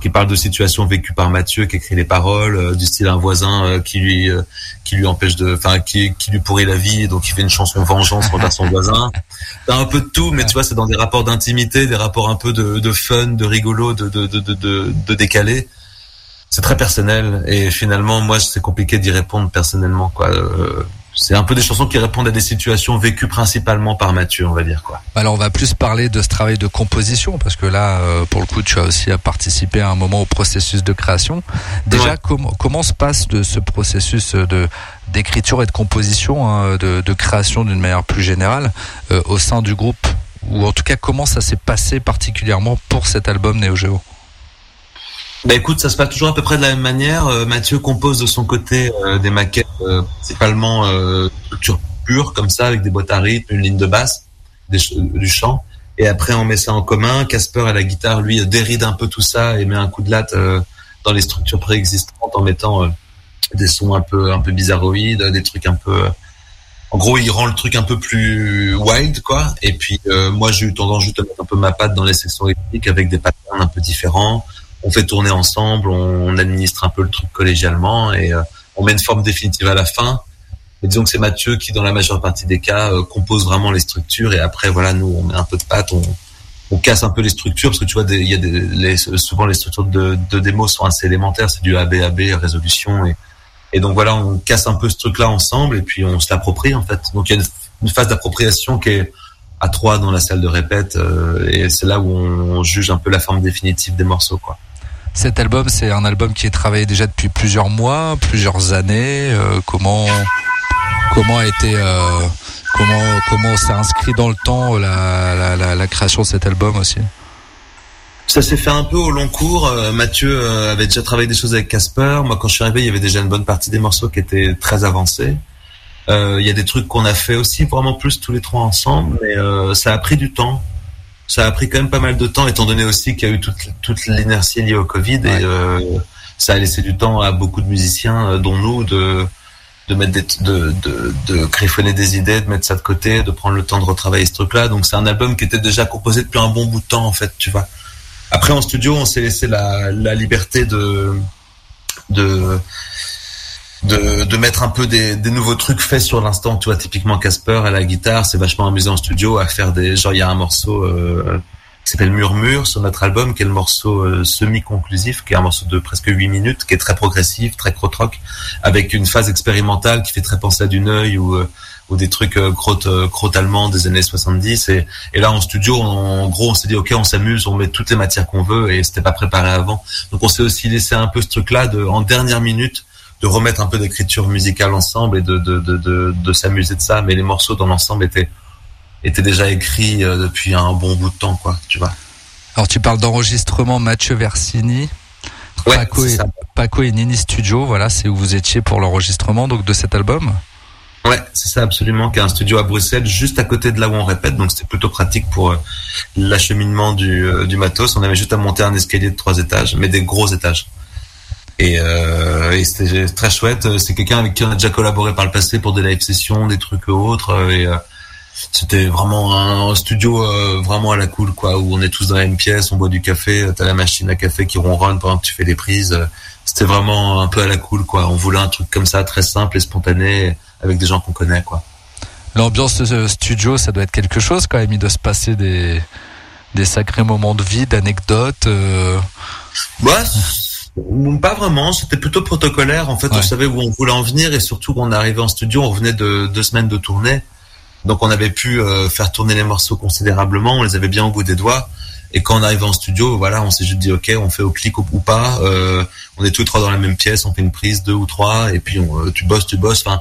qui parlent de situations vécues par Mathieu, qui écrit les paroles, euh, du style un voisin euh, qui lui euh, qui lui empêche de, enfin qui, qui lui pourrit la vie, donc il fait une chanson vengeance envers son voisin. T'as un peu de tout, mais tu vois, c'est dans des rapports d'intimité, des rapports un peu de, de fun, de rigolo, de de, de, de décalé c'est très personnel et finalement moi c'est compliqué d'y répondre personnellement quoi Euh, c'est un peu des chansons qui répondent à des situations vécues principalement par Mathieu on va dire quoi Alors on va plus parler de ce travail de composition parce que là, euh, pour le coup, tu as aussi à participer à un moment au processus de création. Déjà, Ouais. comment comment se passe de ce processus de d'écriture et de composition, hein, de, de création d'une manière plus générale euh, au sein du groupe? Ou en tout cas comment ça s'est passé particulièrement pour cet album Neo Geo? Bah écoute ça se passe toujours à peu près de la même manière. Euh, Mathieu compose de son côté euh, des maquettes euh, principalement euh, structure pure comme ça avec des boîtes à rythme une ligne de basse des ch- du chant. Et après on met ça en commun. Casper à la guitare lui déride un peu tout ça et met un coup de latte euh, dans les structures préexistantes en mettant euh, des sons un peu un peu bizarroïdes, des trucs un peu en gros, il rend le truc un peu plus wild quoi. Et puis euh, moi j'ai eu tendance juste à mettre un peu ma patte dans les sections rythmiques avec des patterns un peu différents. On fait tourner ensemble, on, on administre un peu le truc collégialement et euh, on met une forme définitive à la fin. Mais disons que c'est Mathieu qui, dans la majeure partie des cas, euh, compose vraiment les structures et après, voilà, nous, on met un peu de patte, on, on casse un peu les structures parce que tu vois, il y a des, souvent les structures de, de démos sont assez élémentaires, c'est du ABAB, résolution et, et donc voilà, on casse un peu ce truc-là ensemble et puis on se l'approprie en fait. Donc il y a une, une phase d'appropriation qui est à trois dans la salle de répète euh, et c'est là où on, juge un peu la forme définitive des morceaux quoi. Cet album, c'est un album qui est travaillé déjà depuis plusieurs mois, plusieurs années. euh, comment comment a été euh, comment comment s'est inscrit dans le temps la, la, la, création de cet album aussi Ça s'est fait un peu au long cours. Euh, Mathieu euh, avait déjà travaillé des choses avec Casper. Moi, quand je suis arrivé, il y avait déjà une bonne partie des morceaux qui étaient très avancés. Euh, Il y a des trucs qu'on a fait aussi vraiment plus tous les trois ensemble, mais euh, ça a pris du temps. Ça a pris quand même pas mal de temps, étant donné aussi qu'il y a eu toute, toute l'inertie liée au Covid Ouais. et euh, ça a laissé du temps à beaucoup de musiciens, euh, dont nous, de de mettre des, de, de, de griffonner des idées, de mettre ça de côté, de prendre le temps de retravailler ce truc-là. Donc c'est un album qui était déjà composé depuis un bon bout de temps en fait, tu vois. Après en studio, on s'est laissé la, la liberté de de de, de mettre un peu des, des nouveaux trucs faits sur l'instant. Tu vois, typiquement Casper à la guitare, c'est vachement amusé en studio à faire des genre il y a un morceau euh, qui s'appelle Murmure sur notre album, qui est le morceau euh, semi-conclusif, qui est un morceau de presque 8 minutes, qui est très progressif, très crotrock, avec une phase expérimentale qui fait très penser à du Neuil ou euh, ou des trucs euh, crotte euh, crotte allemand des années 70 et, et là en studio on- en gros on s'est dit ok on s'amuse on met toutes les matières qu'on veut et c'était pas préparé avant donc on s'est aussi laissé un peu ce truc là de en dernière minute de remettre un peu d'écriture musicale ensemble et de de de de, de s'amuser de ça mais les morceaux dans l'ensemble étaient étaient déjà écrits euh, depuis un bon bout de temps quoi tu vois Alors tu parles d'enregistrement Mathieu Versini, ouais Paco, et. Paco et Nini Studio, voilà, c'est où vous étiez pour l'enregistrement donc de cet album. Ouais, c'est ça absolument, qui a un studio à Bruxelles, juste à côté de là où on répète, donc c'était plutôt pratique pour euh, l'acheminement du, euh, du matos. On avait juste à monter un escalier de trois étages, mais des gros étages. Et, euh, et c'était très chouette. C'est quelqu'un avec qui on a déjà collaboré par le passé pour des live sessions, des trucs autres. euh, Et euh, c'était vraiment un studio euh, vraiment à la cool, quoi, où on est tous dans la même pièce, on boit du café, t'as la machine à café qui ronronne pendant que tu fais les prises. Euh, C'était vraiment un peu à la cool, quoi. On voulait un truc comme ça, très simple et spontané, avec des gens qu'on connaît, quoi. L'ambiance de ce studio, ça doit être quelque chose quand même. Il doit se passer des des sacrés moments de vie, d'anecdotes. euh, Ouais, c- pas vraiment. C'était plutôt protocolaire. En fait, Ouais. on savait où on voulait en venir et surtout quand on arrivé en studio, on venait de deux semaines de tournée. Donc on avait pu euh, faire tourner les morceaux considérablement. On les avait bien au bout des doigts. Et quand on arrive en studio, voilà, on s'est juste dit ok, on fait au clic ou, ou pas. Euh, on est tous les trois dans la même pièce, on fait une prise, deux ou trois, et puis on, euh, tu bosses, tu bosses. Enfin,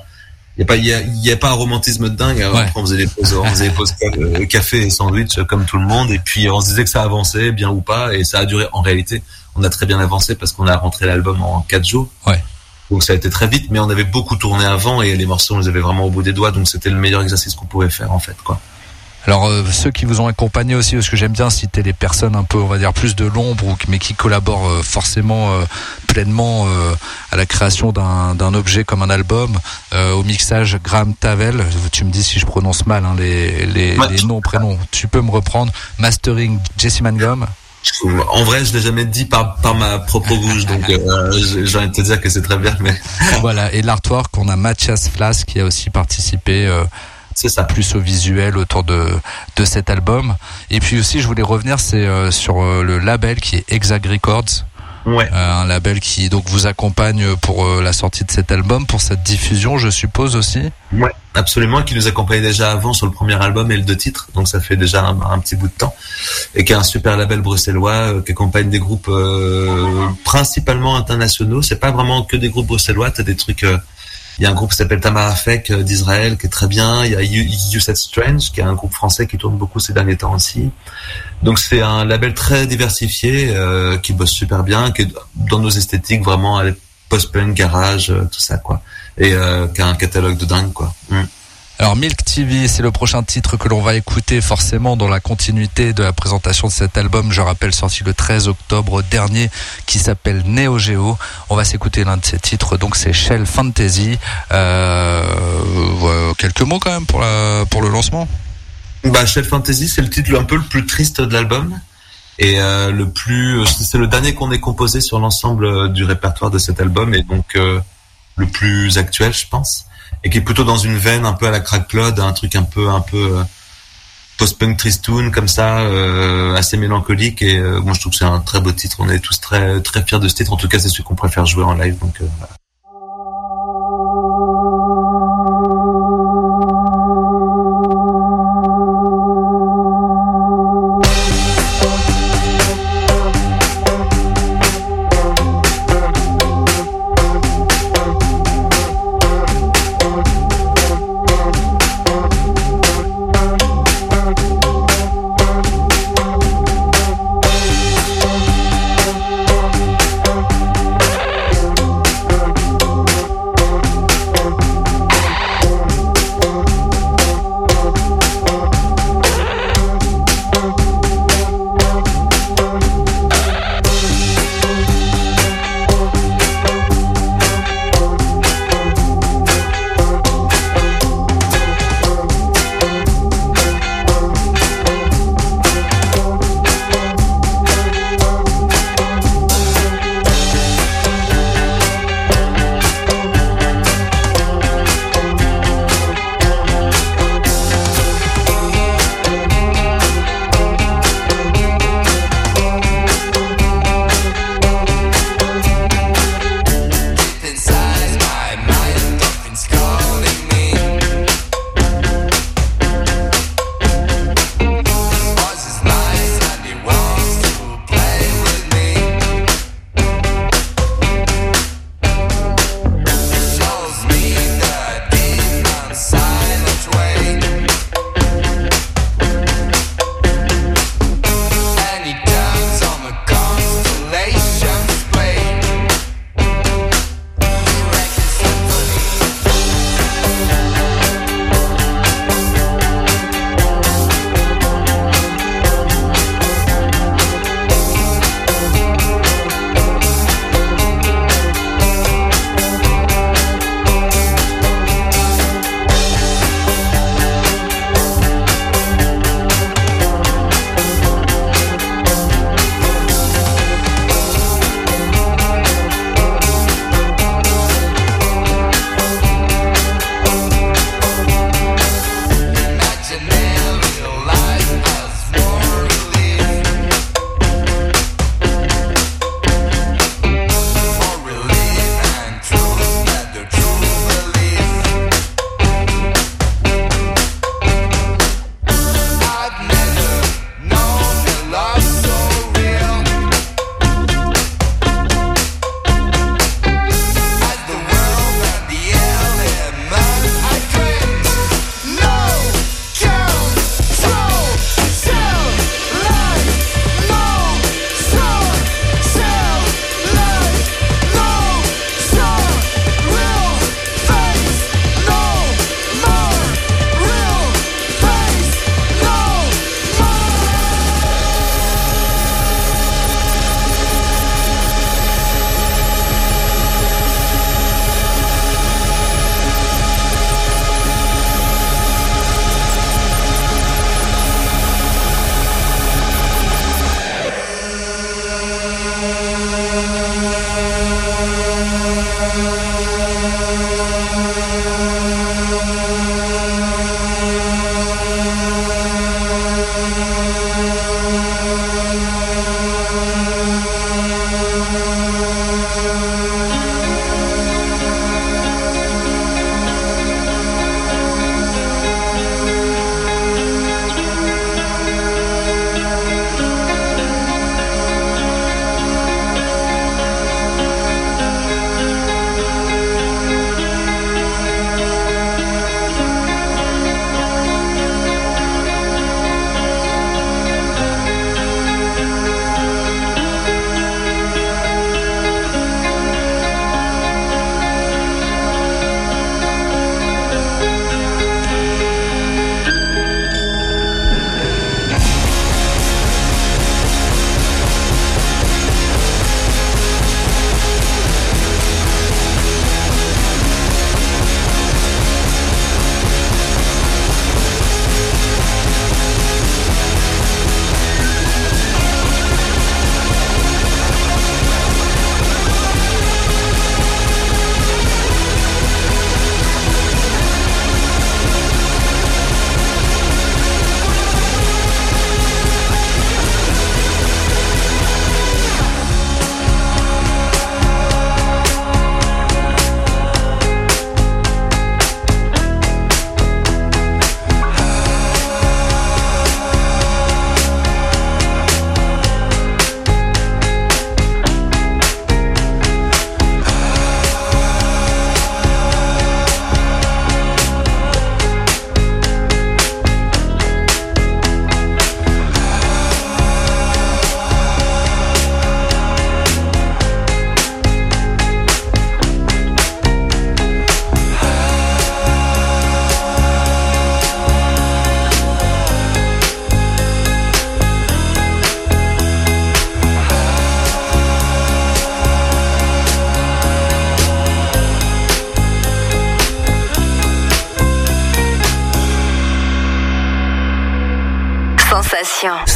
Il y a pas, il y a, y a pas un romantisme de dingue. hein. Ouais. Après, on faisait des pauses, on faisait des pauses euh, café et sandwich comme tout le monde. Et puis, on se disait que ça avançait, bien ou pas. Et ça a duré, en réalité, on a très bien avancé parce qu'on a rentré l'album en quatre jours. Ouais. Donc ça a été très vite, mais on avait beaucoup tourné avant et les morceaux, on les avait vraiment au bout des doigts. Donc c'était le meilleur exercice qu'on pouvait faire, en fait, quoi. Alors euh, ceux qui vous ont accompagné aussi, parce que j'aime bien citer les personnes un peu, on va dire plus de l'ombre, ou mais qui collaborent euh, forcément euh, pleinement à la création d'un d'un objet comme un album. Au mixage, Graham Tavel. Tu me dis si je prononce mal hein, les les, Ouais. les noms prénoms. Tu peux me reprendre. Mastering, Jesse Mangum. En vrai, je l'ai jamais dit par, par ma propre bouche, donc euh, j'ai envie de te dire que c'est très bien, mais voilà. Et l'artwork, on a Mathias Flas qui a aussi participé. euh, c'est ça. plus au visuel autour de de cet album. Et puis aussi, je voulais revenir, c'est euh, sur euh, le label qui est Exact Records. Ouais. Euh, un label qui donc vous accompagne pour euh, la sortie de cet album, pour cette diffusion, je suppose aussi. Ouais, absolument, qui nous accompagnait déjà avant sur le premier album et le deux titres, donc ça fait déjà un, un petit bout de temps, et qui est un super label bruxellois euh, qui accompagne des groupes euh, principalement internationaux. C'est pas vraiment que des groupes bruxellois, t'as des trucs. euh, Il y a un groupe qui s'appelle Tamara Fek euh, d'Israël qui est très bien. Il y a You, you Said Strange qui est un groupe français qui tourne beaucoup ces derniers temps aussi. Donc c'est un label très diversifié euh, qui bosse super bien, qui est dans nos esthétiques vraiment post-punk, garage, euh, tout ça quoi et euh, qui a un catalogue de dingue quoi. Mm. Alors Milk TV, c'est le prochain titre que l'on va écouter forcément dans la continuité de la présentation de cet album, je rappelle, sorti le 13 octobre dernier, qui s'appelle Neo Geo. On va s'écouter l'un de ces titres, donc c'est Shell Fantasy. Euh, quelques mots quand même pour, la, pour le lancement? Bah Shell Fantasy c'est le titre un peu le plus triste de l'album et euh, le plus c'est le dernier qu'on ait composé sur l'ensemble euh, du répertoire de cet album et donc euh, le plus actuel je pense et qui est plutôt dans une veine un peu à la Crack Cloud, un truc un peu un peu euh, post-punk tristoun comme ça, euh, assez mélancolique et moi je trouve que c'est un très beau titre. On est tous très très fiers de ce titre. En tout cas, c'est celui qu'on préfère jouer en live. Donc voilà.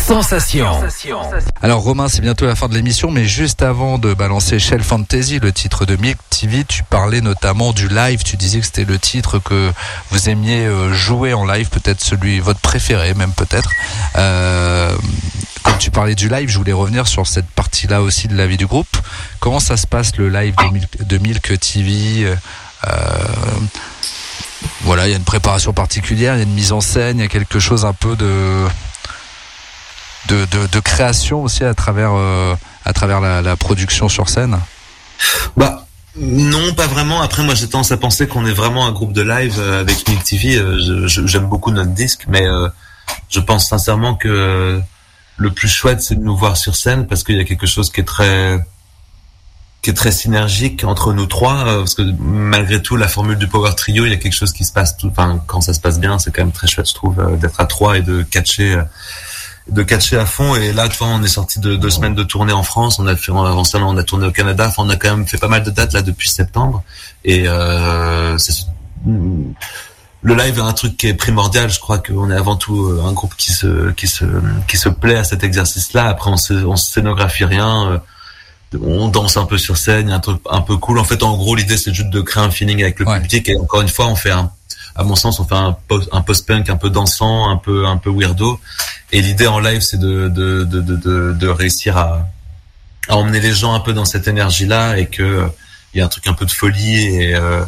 Sensation. Alors Romain, c'est bientôt la fin de l'émission, mais juste avant de balancer Shell Fantasy, le titre de Milk TV, tu parlais notamment du live. Tu disais que c'était le titre que vous aimiez euh, jouer en live, peut-être celui votre préféré, même peut-être. Euh, comme tu parlais du live, je voulais revenir sur cette partie-là aussi de la vie du groupe. Comment ça se passe le live de Milk, de Milk TV euh, Voilà, il y a une préparation particulière, il y a une mise en scène, il y a quelque chose un peu de de, de, de création aussi à travers euh, à travers la, la production sur scène. Bah non, pas vraiment. Après, moi, j'ai tendance à penser qu'on est vraiment un groupe de live euh, avec Nick. Euh, J'aime beaucoup notre disque, mais euh, je pense sincèrement que le plus chouette, c'est de nous voir sur scène parce qu'il y a quelque chose qui est très qui est très synergique entre nous trois, euh, parce que malgré tout, la formule du Power Trio, il y a quelque chose qui se passe tout, enfin, quand ça se passe bien, c'est quand même très chouette, je trouve, d'être à trois et de catcher, de catcher à fond. Et là, tu vois, on est sorti de deux semaines de tournée en France. On a fait, avant ça, on a tourné au Canada. Enfin, on a quand même fait pas mal de dates là depuis septembre. Et euh, c'est- le live est un truc qui est primordial. Je crois qu'on est avant tout euh, un groupe qui se, qui se, qui se plaît à cet exercice-là. Après, on, se, on scénographie rien. euh, on danse un peu sur scène, il y a un truc un peu cool. En fait, en gros, l'idée c'est juste de créer un feeling avec le Ouais. public. Et encore une fois, on fait un, à mon sens, on fait un post, un post-punk un peu dansant, un peu, un peu weirdo. Et l'idée en live, c'est de, de, de, de, de, réussir à, à emmener les gens un peu dans cette énergie-là et que il y a un truc un peu de folie et, euh,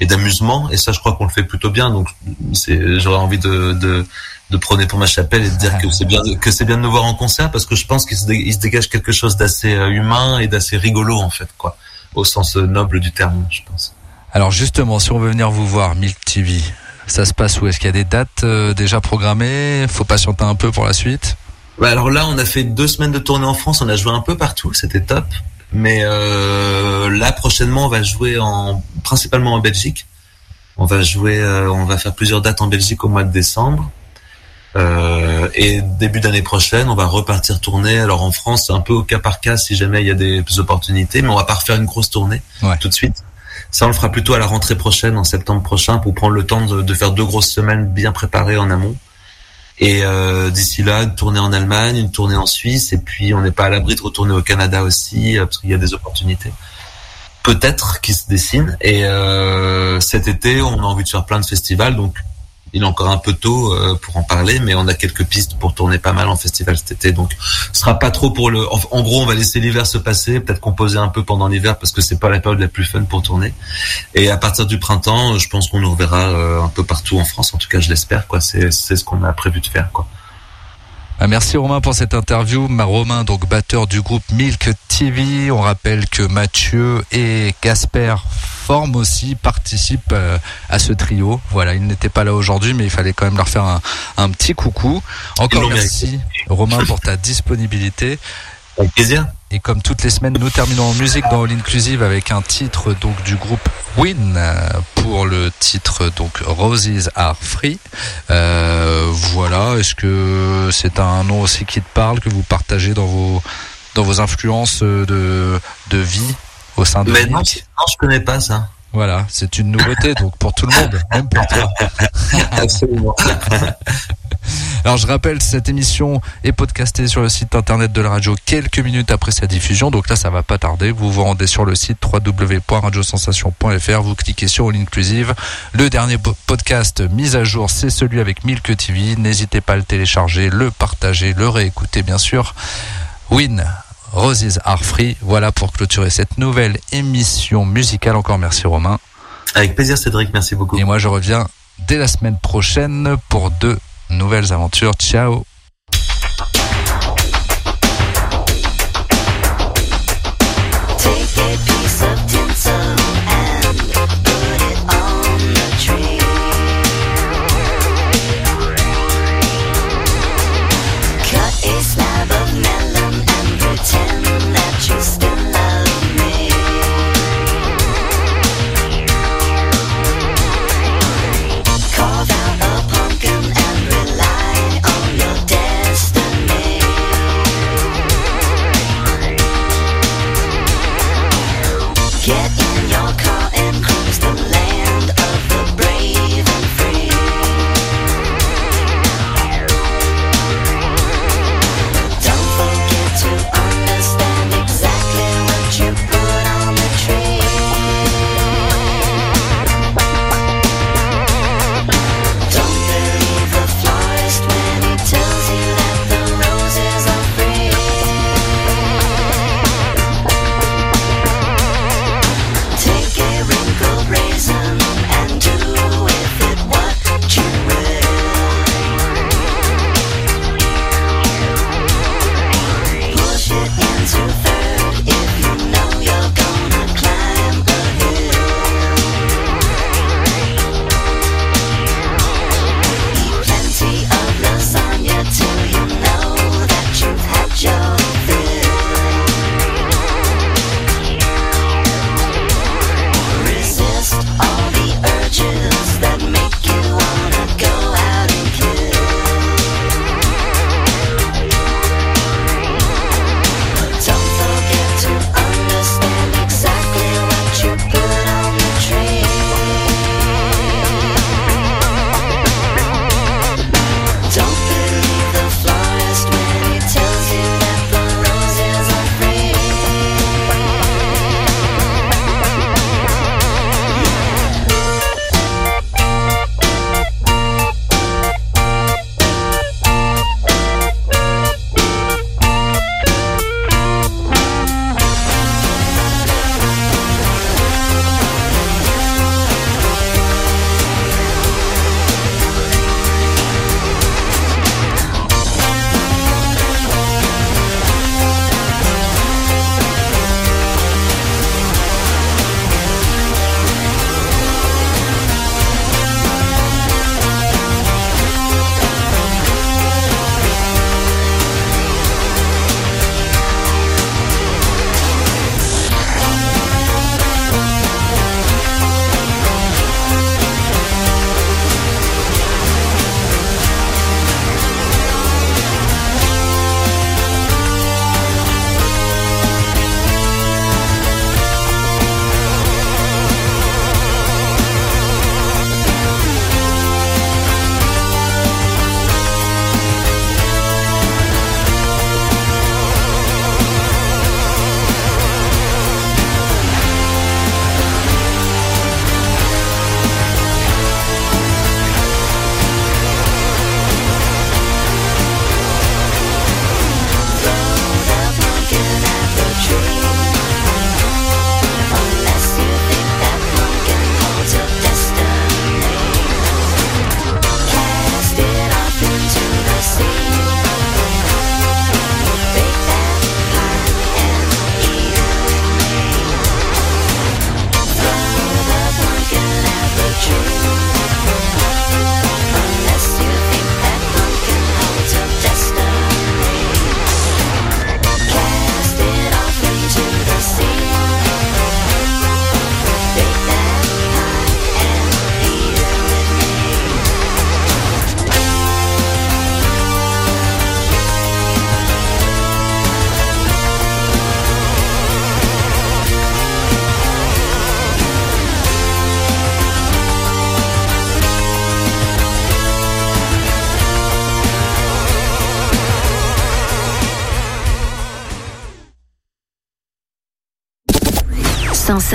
et d'amusement. Et ça, je crois qu'on le fait plutôt bien. Donc, j'aurais envie de, de, de prôner pour ma chapelle et de dire que c'est bien, que c'est bien de nous voir en concert parce que je pense qu'il se, dé- il se dégage quelque chose d'assez euh, humain et d'assez rigolo en fait, quoi, au sens noble du terme, je pense. Alors justement, si on veut venir vous voir, Milk TV, ça se passe où? Est-ce qu'il y a des dates euh, déjà programmées? Faut patienter un peu pour la suite? Bah, alors là, on a fait deux semaines de tournée en France, on a joué un peu partout, c'était top. Mais euh, là, prochainement, on va jouer en principalement en Belgique. On va jouer, euh, on va faire plusieurs dates en Belgique au mois de décembre. Euh, et début d'année prochaine, on va repartir tourner. Alors en France, un peu au cas par cas si jamais il y a des opportunités, mais on va pas refaire une grosse tournée Ouais. tout de suite. Ça, on le fera plutôt à la rentrée prochaine, en septembre prochain, pour prendre le temps de, de faire deux grosses semaines bien préparées en amont. Et euh, d'ici là, une tournée en Allemagne, une tournée en Suisse, et puis on n'est pas à l'abri de retourner au Canada aussi, euh, parce qu'il y a des opportunités peut-être qui se dessinent. Et euh, cet été, on a envie de faire plein de festivals, donc il est encore un peu tôt euh, pour en parler, mais on a quelques pistes pour tourner pas mal en festival cet été. Donc, ce sera pas trop pour le. En, gros, on va laisser l'hiver se passer, peut-être composer un peu pendant l'hiver parce que c'est pas la période la plus fun pour tourner. Et à partir du printemps, je pense qu'on nous reverra euh, un peu partout en France. En tout cas, je l'espère. C'est ce qu'on a prévu de faire. Quoi. Ah, Merci Romain pour cette interview. Ma Romain, donc batteur du groupe Milk TV. On rappelle que Mathieu et Casper forment aussi, participent euh, à ce trio. Voilà, ils n'étaient pas là aujourd'hui, mais il fallait quand même leur faire un, un petit coucou. Encore merci Romain pour ta disponibilité. Avec plaisir. Et comme toutes les semaines, nous terminons en musique dans All Inclusive avec un titre donc du groupe Win euh, pour le titre donc Roses Are Free. Euh, voilà, est-ce que c'est un nom aussi qui te parle que vous partagez dans vos dans vos influences de de vie au sein de Mais non, non, je connais pas ça. Voilà, c'est une nouveauté donc pour tout le monde, même pour toi. Absolument. Alors je rappelle, cette émission est podcastée sur le site internet de la radio quelques minutes après sa diffusion. Donc là, ça va pas tarder. Vous vous rendez sur le site www.radiosensation.fr. Vous cliquez sur All Inclusive. Le dernier po- podcast mis à jour, c'est celui avec Milk TV. N'hésitez pas à le télécharger, le partager, le réécouter bien sûr. Win. Roses are free. Voilà pour clôturer cette nouvelle émission musicale. Encore merci Romain. Avec plaisir, Cédric. Merci beaucoup. Et moi, je reviens dès la semaine prochaine pour deux nouvelles aventures. Ciao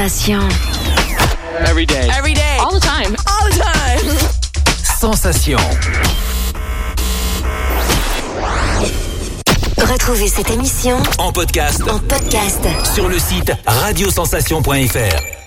Sensation. Every day. Every day. All the time. All the time. Sensation. Retrouvez cette émission En podcast en podcast sur le site radiosensation.fr.